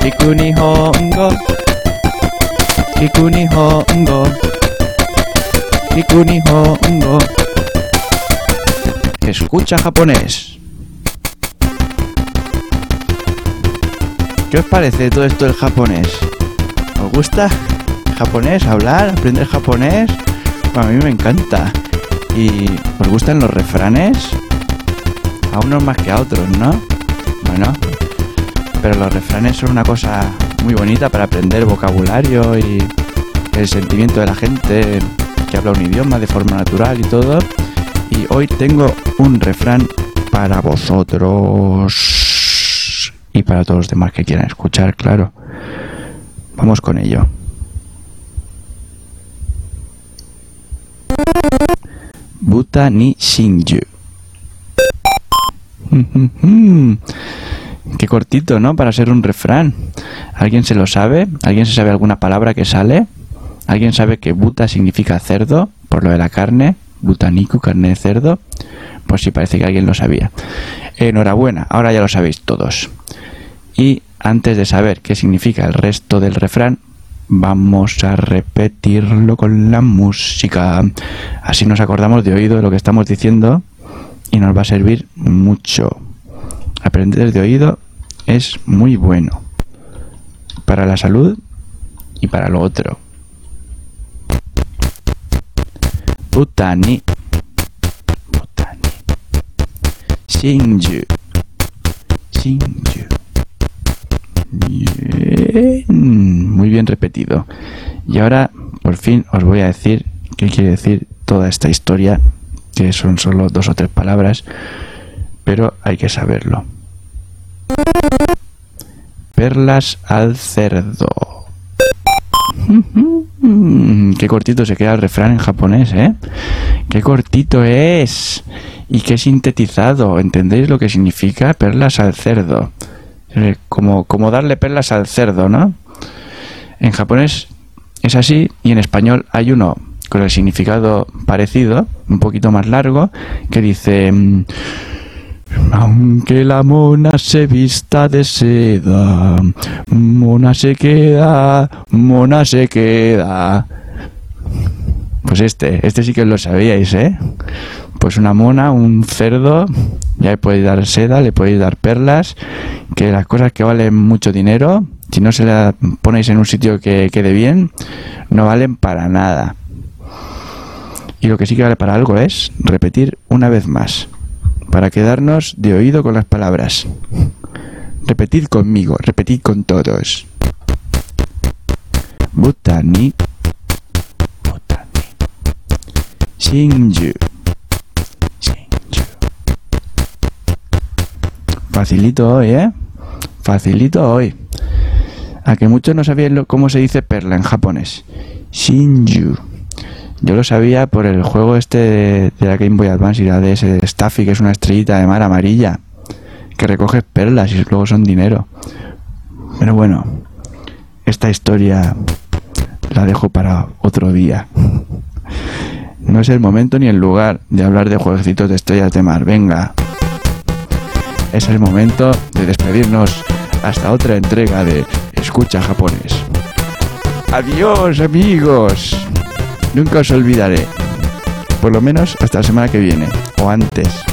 Kikuni hongo. Kikuni hongo. Kikuni hongo. Escucha japonés. ¿Qué os parece todo esto del japonés? ¿Os gusta japonés? ¿Hablar? ¿Aprender japonés? a mí me encanta. ¿Y os gustan los refranes? A unos más que a otros, ¿no? Bueno, pero los refranes son una cosa muy bonita para aprender vocabulario y el sentimiento de la gente que habla un idioma de forma natural y todo. Y hoy tengo un refrán para vosotros y para todos los demás que quieran escuchar, claro. Vamos con ello. Buta ni Shinju. Qué cortito, ¿no? Para ser un refrán. ¿Alguien se lo sabe? ¿Alguien se sabe alguna palabra que sale? ¿Alguien sabe que buta significa cerdo? Por lo de la carne. Butaniku, carne de cerdo. Pues sí, parece que alguien lo sabía. Enhorabuena, ahora ya lo sabéis todos. Y antes de saber qué significa el resto del refrán, vamos a repetirlo con la música. Así nos acordamos de oído de lo que estamos diciendo y nos va a servir mucho. Aprender de oído es muy bueno para la salud y para lo otro. Butani. Butani. Shinju. Shinju. Bien. Muy bien repetido. Y ahora, por fin, os voy a decir qué quiere decir toda esta historia, que son solo dos o tres palabras, pero hay que saberlo. Perlas al cerdo. Qué cortito se queda el refrán en japonés, ¿eh? Qué cortito es. Y qué sintetizado. ¿Entendéis lo que significa perlas al cerdo? Eh, como, como darle perlas al cerdo, ¿no? En japonés es así y en español hay uno con el significado parecido, un poquito más largo, que dice... Aunque la mona se vista de seda, mona se queda, mona se queda. Pues este, este sí que lo sabíais, ¿eh? Pues una mona, un cerdo, ya le podéis dar seda, le podéis dar perlas, que las cosas que valen mucho dinero, si no se las ponéis en un sitio que quede bien, no valen para nada. Y lo que sí que vale para algo es repetir una vez más, para quedarnos de oído con las palabras. Repetid conmigo, repetid con todos. Butani. Butani. Shinju. Shinju. Facilito hoy, ¿eh? Facilito hoy. A que muchos no sabían cómo se dice perla en japonés. Shinju. Yo lo sabía por el juego este de, la Game Boy Advance y la DS de Staffy, que es una estrellita de mar amarilla, que recoge perlas y luego son dinero. Pero bueno, esta historia la dejo para otro día. No es el momento ni el lugar de hablar de jueguecitos de estrellas de mar. Venga. Es el momento de despedirnos hasta otra entrega de Escucha Japonés. Adiós amigos. Nunca os olvidaré. Por lo menos hasta la semana que viene. O antes.